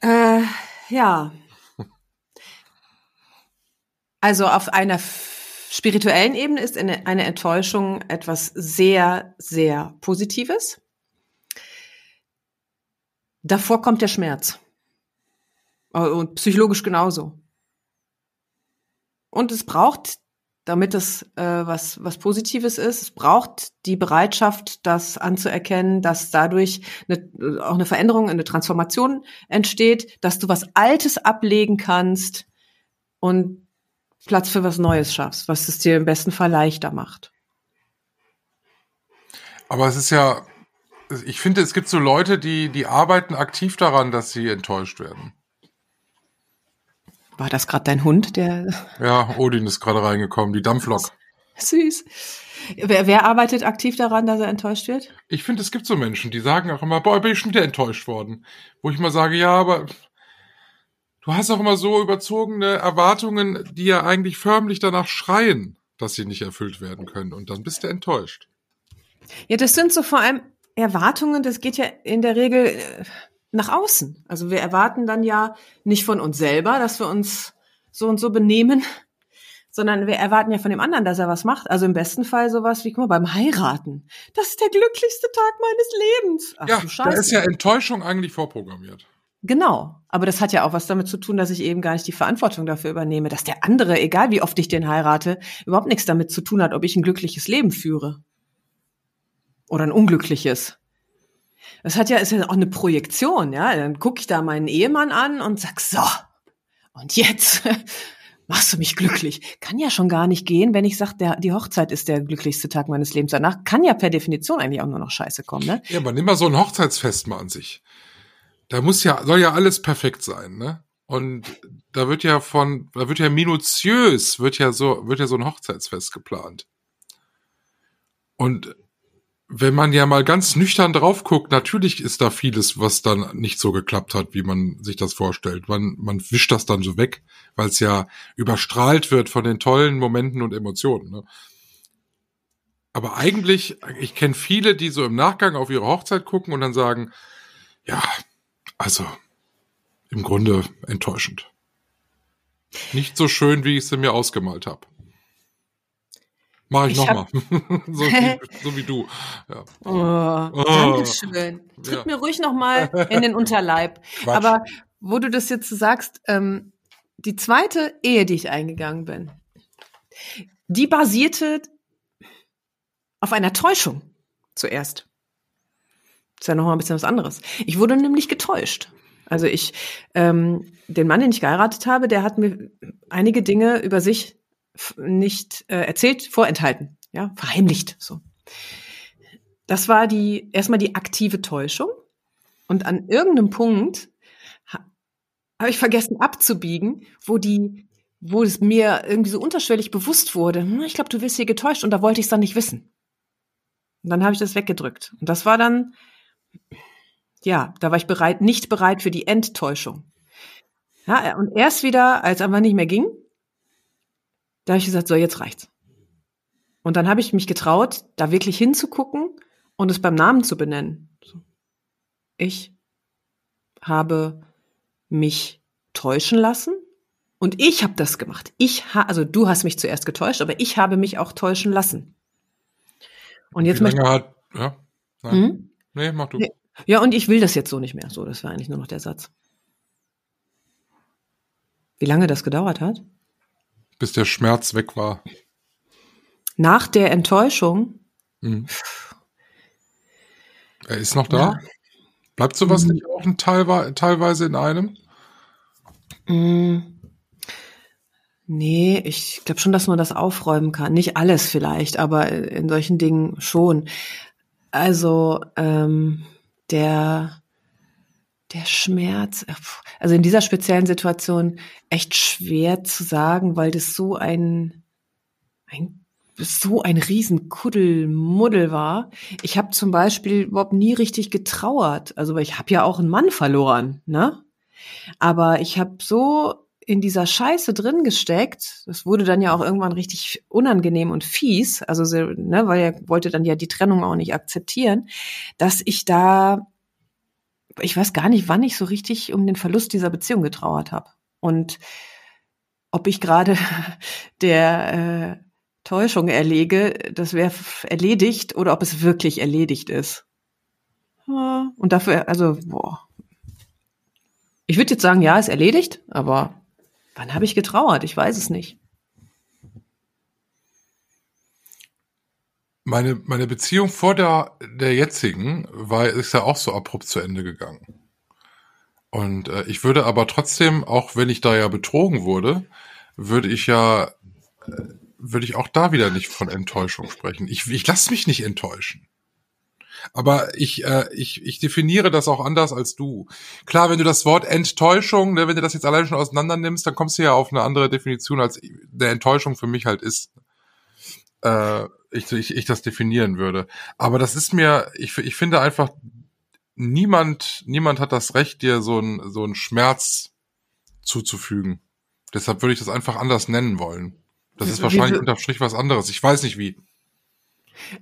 Äh, ja. Also auf einer spirituellen Ebene ist eine Enttäuschung etwas sehr, sehr Positives. Davor kommt der Schmerz. Äh, Und psychologisch genauso. Und es braucht, damit es äh, was, was Positives ist, es braucht die Bereitschaft, das anzuerkennen, dass dadurch eine, auch eine Veränderung, eine Transformation entsteht, dass du was Altes ablegen kannst und Platz für was Neues schaffst, was es dir im besten Fall leichter macht. Aber es ist ja, ich finde, es gibt so Leute, die, die arbeiten aktiv daran, dass sie enttäuscht werden. War das gerade dein Hund, der Ja, Odin ist gerade reingekommen, die Dampflok. süß? Wer, wer arbeitet aktiv daran, dass er enttäuscht wird? Ich finde, es gibt so Menschen, die sagen auch immer, boah, bin ich schon wieder enttäuscht worden. Wo ich mal sage, ja, aber du hast auch immer so überzogene Erwartungen, die ja eigentlich förmlich danach schreien, dass sie nicht erfüllt werden können. Und dann bist du enttäuscht. Ja, das sind so vor allem Erwartungen, das geht ja in der Regel äh, nach außen. Also wir erwarten dann ja nicht von uns selber, dass wir uns so und so benehmen, (laughs) sondern wir erwarten ja von dem anderen, dass er was macht. Also im besten Fall sowas wie, guck mal, beim Heiraten. Das ist der glücklichste Tag meines Lebens. Ach ja, du da Scheiße. ist ja Enttäuschung eigentlich vorprogrammiert. Genau. Aber das hat ja auch was damit zu tun, dass ich eben gar nicht die Verantwortung dafür übernehme, dass der andere, egal wie oft ich den heirate, überhaupt nichts damit zu tun hat, ob ich ein glückliches Leben führe. Oder ein unglückliches. Das hat ja, ist ja auch eine Projektion, ja. Dann gucke ich da meinen Ehemann an und sag, so, und jetzt (laughs) machst du mich glücklich. Kann ja schon gar nicht gehen, wenn ich sage, die Hochzeit ist der glücklichste Tag meines Lebens. Danach kann ja per Definition eigentlich auch nur noch Scheiße kommen, ne? Ja, aber nimm mal so ein Hochzeitsfest mal an sich. Da muss ja, soll ja alles perfekt sein, ne? Und da wird ja von, da wird ja minutiös, wird ja so, wird ja so ein Hochzeitsfest geplant. Und wenn man ja mal ganz nüchtern drauf guckt, natürlich ist da vieles, was dann nicht so geklappt hat, wie man sich das vorstellt. Man, man wischt das dann so weg, weil es ja überstrahlt wird von den tollen Momenten und Emotionen. Ne? Aber eigentlich, ich kenne viele, die so im Nachgang auf ihre Hochzeit gucken und dann sagen, ja, also im Grunde enttäuschend. Nicht so schön, wie ich sie mir ausgemalt habe. Mach ich, Ich nochmal. (laughs) so, wie, (laughs) so wie du. Ja. Oh, Oh. Dankeschön. Tritt Ja. mir ruhig noch mal in den Unterleib. (laughs) Quatsch. Aber wo du das jetzt sagst, ähm, die zweite Ehe, die ich eingegangen bin, die basierte auf einer Täuschung zuerst. ist ja noch mal ein bisschen was anderes. Ich wurde nämlich getäuscht. Also ich, ähm, den Mann, den ich geheiratet habe, der hat mir einige Dinge über sich nicht äh, erzählt, vorenthalten, ja, verheimlicht, so. Das war die, erstmal die aktive Täuschung. Und an irgendeinem Punkt ha, habe ich vergessen abzubiegen, wo die, wo es mir irgendwie so unterschwellig bewusst wurde, hm, ich glaube, du wirst hier getäuscht und da wollte ich es dann nicht wissen. Und dann habe ich das weggedrückt. Und das war dann, ja, da war ich bereit, nicht bereit für die Enttäuschung. Ja, und erst wieder, als es einfach nicht mehr ging, da habe ich gesagt, so, jetzt reicht's. Und dann habe ich mich getraut, da wirklich hinzugucken und es beim Namen zu benennen. Ich habe mich täuschen lassen und ich habe das gemacht. Ich ha also du hast mich zuerst getäuscht, aber ich habe mich auch täuschen lassen. Und jetzt möchte hat, ja? Nein. Hm? Nee, mach du. Ja, und ich will das jetzt so nicht mehr. So, das war eigentlich nur noch der Satz. Wie lange das gedauert hat? Bis der Schmerz weg war. Nach der Enttäuschung, Mhm. Er ist noch da? Ja. Bleibt sowas Mhm. nicht auch ein teilwe teilweise in einem? mh, nee, ich glaube schon, dass man das aufräumen kann. Nicht alles vielleicht, aber in solchen Dingen schon. Also ähm, der der Schmerz, äh, also in dieser speziellen Situation echt schwer zu sagen, weil das so ein ein so ein riesen Kuddelmuddel war. Ich habe zum Beispiel überhaupt nie richtig getrauert. Also ich habe ja auch einen Mann verloren, ne? Aber ich habe so in dieser Scheiße drin gesteckt. Das wurde dann ja auch irgendwann richtig unangenehm und fies. Also so, ne, weil er wollte dann ja die Trennung auch nicht akzeptieren, dass ich da, ich weiß gar nicht, wann ich so richtig um den Verlust dieser Beziehung getrauert habe und ob ich gerade (laughs) der äh, Täuschung erlege, das wäre erledigt oder ob es wirklich erledigt ist. Ja, Und dafür, also, boah. Ich würde jetzt sagen, ja, ist erledigt, aber wann habe ich getrauert? Ich weiß es nicht. Meine, meine Beziehung vor der, der jetzigen war, ist ja auch so abrupt zu Ende gegangen. Und äh, ich würde aber trotzdem, auch wenn ich da ja betrogen wurde, würde ich ja, äh, würde ich auch da wieder nicht von Enttäuschung sprechen. Ich, ich lasse mich nicht enttäuschen. Aber ich, äh, ich, ich definiere das auch anders als du. Klar, wenn du das Wort Enttäuschung, ne, wenn du das jetzt allein schon auseinander nimmst, dann kommst du ja auf eine andere Definition, als der Enttäuschung für mich halt ist. Äh, ich, ich, ich das definieren würde. Aber das ist mir, ich, ich finde einfach, niemand, niemand hat das Recht, dir so einen so einen Schmerz zuzufügen. Deshalb würde ich das einfach anders nennen wollen. Das ist wahrscheinlich unterm Strich was anderes. Ich weiß nicht wie.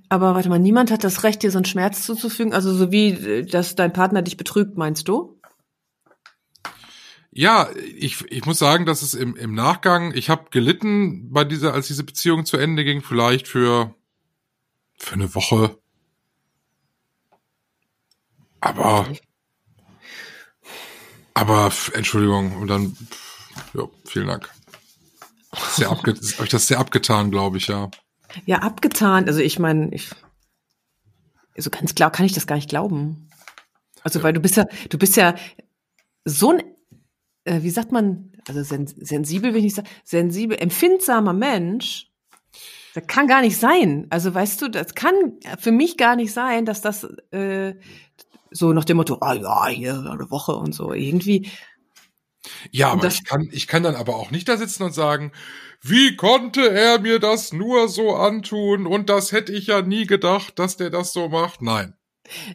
Aber warte mal, niemand hat das Recht, dir so einen Schmerz zuzufügen. Also so wie, äh, dass dein Partner dich betrügt, meinst du? Ja, ich, ich muss sagen, dass es im, im Nachgang, ich habe gelitten bei dieser, als diese Beziehung zu Ende ging, vielleicht für, für eine Woche. Aber, aber, Entschuldigung, und dann, ja, vielen Dank. Sehr abge, habe ich das sehr abgetan, glaube ich, ja. Ja, abgetan. Also ich meine, ich, so ganz klar kann ich das gar nicht glauben. Also weil du bist ja, du bist ja so ein, äh, wie sagt man, also sen sensibel will ich nicht sagen, sensibel, empfindsamer Mensch. Das kann gar nicht sein. Also weißt du, das kann für mich gar nicht sein, dass das äh, so nach dem Motto, ah ja, hier eine Woche und so irgendwie. Ja, aber ich kann, ich kann dann aber auch nicht da sitzen und sagen, wie konnte er mir das nur so antun und das hätte ich ja nie gedacht, dass der das so macht. Nein.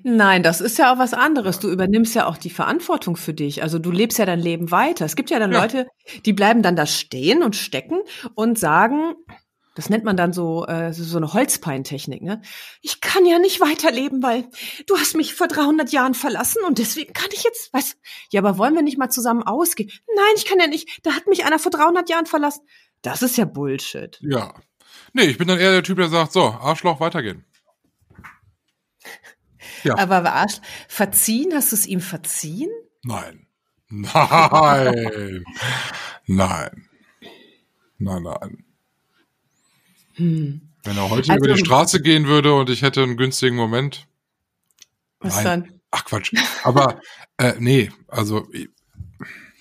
Nein, das ist ja auch was anderes. Du übernimmst ja auch die Verantwortung für dich. Also du lebst ja dein Leben weiter. Es gibt ja dann Ja. Leute, die bleiben dann da stehen und stecken und sagen, Das nennt man dann so, äh, so eine Holzpeintechnik, ne? Ich kann ja nicht weiterleben, weil du hast mich vor 300 Jahren verlassen und deswegen kann ich jetzt, weißt ja, aber wollen wir nicht mal zusammen ausgehen? Nein, ich kann ja nicht. Da hat mich einer vor 300 Jahren verlassen. Das ist ja Bullshit. Ja. Nee, ich bin dann eher der Typ, der sagt, so, Arschloch, weitergehen. Ja. Aber Arsch, verziehen, hast du es ihm verziehen? (laughs) Nein. Nein. nein. Nein, nein. Hm. Wenn er heute Also- über die Straße gehen würde und ich hätte einen günstigen Moment. Was Nein. dann? Ach Quatsch. Aber (laughs) äh, nee, also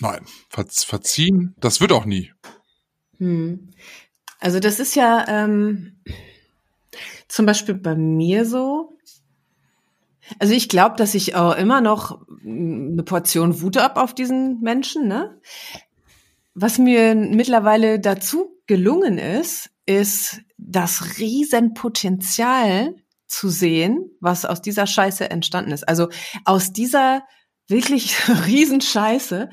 nein. Verz verziehen, das wird auch nie. Hm. Also das ist ja ähm, zum Beispiel bei mir so. Also ich glaube, dass ich auch immer noch eine Portion Wut ab auf diesen Menschen. Ne? Was mir mittlerweile dazu gelungen ist, ist das Riesenpotenzial zu sehen, was aus dieser Scheiße entstanden ist. Also aus dieser wirklich (laughs) Riesenscheiße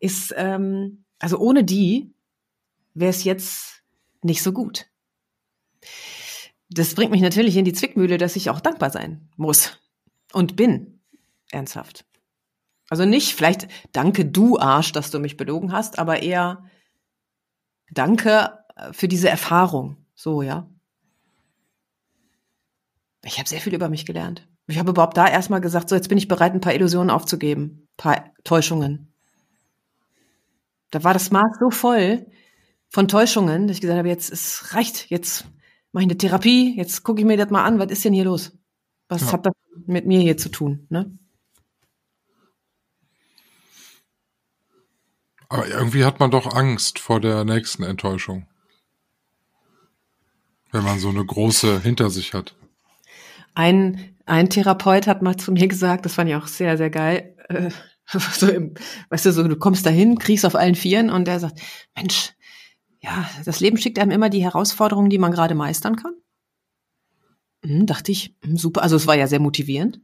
ist, ähm, also ohne die wäre es jetzt nicht so gut. Das bringt mich natürlich in die Zwickmühle, dass ich auch dankbar sein muss und bin. Ernsthaft. Also nicht vielleicht danke du Arsch, dass du mich belogen hast, aber eher danke äh, für diese Erfahrung. So, ja. Ich habe sehr viel über mich gelernt. Ich habe überhaupt da erstmal gesagt, so jetzt bin ich bereit, ein paar Illusionen aufzugeben, ein paar Täuschungen. Da war das Maß so voll von Täuschungen, dass ich gesagt habe, jetzt es reicht, jetzt mache ich eine Therapie, jetzt gucke ich mir das mal an, was ist denn hier los? Was Ja. hat das mit mir hier zu tun? Ne? Aber irgendwie hat man doch Angst vor der nächsten Enttäuschung. Wenn man so eine große hinter sich hat. Ein, ein Therapeut hat mal zu mir gesagt, das fand ich auch sehr, sehr geil. Äh, (laughs) so im, weißt du, so du kommst dahin, kriegst auf allen Vieren und der sagt, Mensch, ja, das Leben schickt einem immer die Herausforderungen, die man gerade meistern kann. Hm, dachte ich, hm, super. Also es war ja sehr motivierend.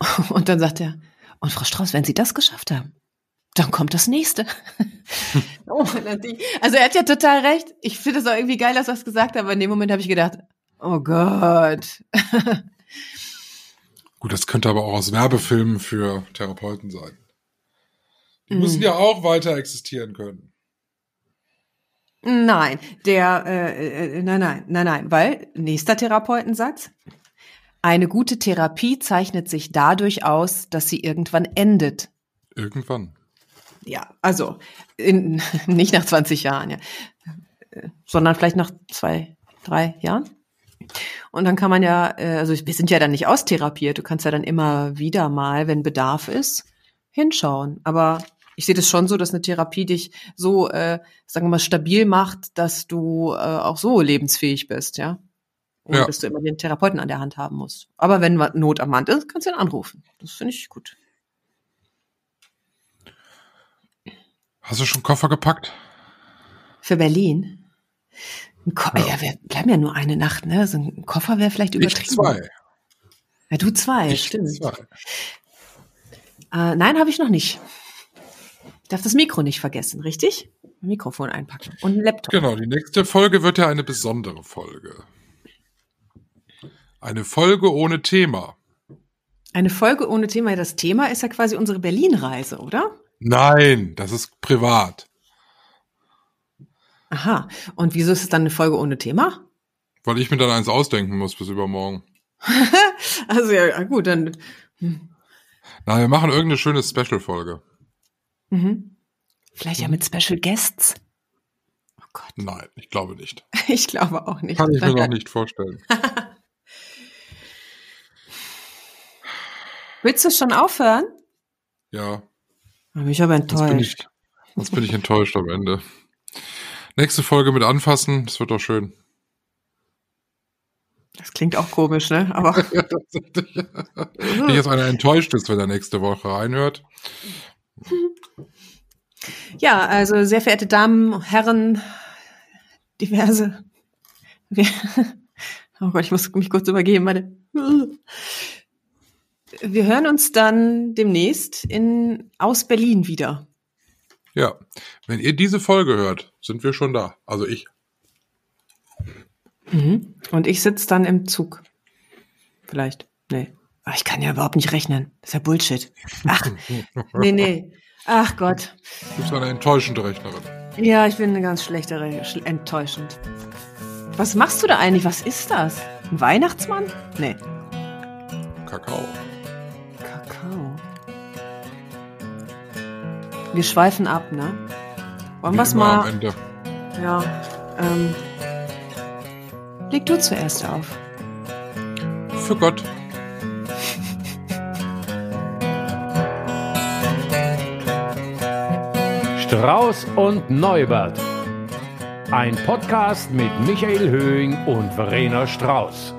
(laughs) Und dann sagt er, und Frau Strauß, wenn Sie das geschafft haben, dann kommt das nächste. (laughs) oh, also er hat ja total recht. Ich finde es auch irgendwie geil, dass er es gesagt hat, aber in dem Moment habe ich gedacht, oh Gott. (laughs) Gut, das könnte aber auch aus Werbefilmen für Therapeuten sein. Die Mhm. müssen ja auch weiter existieren können. Nein, der, äh, äh, nein, nein, nein, nein, weil nächster Therapeutensatz. Eine gute Therapie zeichnet sich dadurch aus, dass sie irgendwann endet. Irgendwann. Ja, also in, (laughs) nicht nach 20 Jahren, ja, Äh, sondern vielleicht nach zwei, drei Jahren. Und dann kann man ja, äh, also wir sind ja dann nicht austherapiert. Du kannst ja dann immer wieder mal, wenn Bedarf ist, hinschauen. Aber ich sehe das schon so, dass eine Therapie dich so, äh, sagen wir mal, stabil macht, dass du äh, auch so lebensfähig bist, ja. Ohne Ja. dass du immer den Therapeuten an der Hand haben musst. Aber wenn Not am Mann ist, kannst du ihn anrufen. Das finde ich gut. Hast du schon Koffer gepackt? Für Berlin? Ja. ja. wir bleiben ja nur eine Nacht, ne? So ein Koffer wäre vielleicht Ich übertrieben. zwei. Ja, du zwei, Ich stimmt. zwei. Äh, nein, habe ich noch nicht. Ich darf das Mikro nicht vergessen, richtig? Mikrofon einpacken und ein Laptop. Genau, die nächste Folge wird ja eine besondere Folge. Eine Folge ohne Thema. Eine Folge ohne Thema. Das Thema ist ja quasi unsere Berlin-Reise, oder? Nein, das ist privat. Aha. Und wieso ist es dann eine Folge ohne Thema? Weil ich mir dann eins ausdenken muss bis übermorgen. (laughs) Also ja, gut, dann. Na, wir machen irgendeine schöne Special-Folge. Mhm. Vielleicht ja mit Special Guests. Oh Gott, Nein, ich glaube nicht. (laughs) ich glaube auch nicht. Kann ich mir noch (laughs) nicht vorstellen. Willst du schon aufhören? Ja, Hab mich aber sonst bin ich, enttäuscht. bin ich enttäuscht am Ende. Nächste Folge mit anfassen, das wird doch schön. Das klingt auch komisch, ne? Aber (laughs) (laughs) Nicht, dass einer enttäuscht ist, wenn er nächste Woche reinhört. ja, also sehr verehrte Damen, Herren, diverse. (laughs) Oh Gott, ich muss mich kurz übergeben, warte. Wir hören uns dann demnächst in aus Berlin wieder. Ja, wenn ihr diese Folge hört, sind wir schon da. Also ich. Mhm. Und ich sitze dann im Zug. Vielleicht. Nee. Aber ich kann ja überhaupt nicht rechnen. Das ist ja Bullshit. Ach, (laughs) nee, nee. Ach Gott. Du bist eine enttäuschende Rechnerin. Ja, ich bin eine ganz schlechte, Re schl- enttäuschend. Was machst du da eigentlich? Was ist das? Ein Weihnachtsmann? Nee. Kakao. Wir schweifen ab, ne? Wollen wir's immer mal. Am Ende. Ja. Ähm, leg du zuerst auf. Für Gott. Strauß und Neubert. Ein Podcast mit Michael Höhing und Verena Strauß.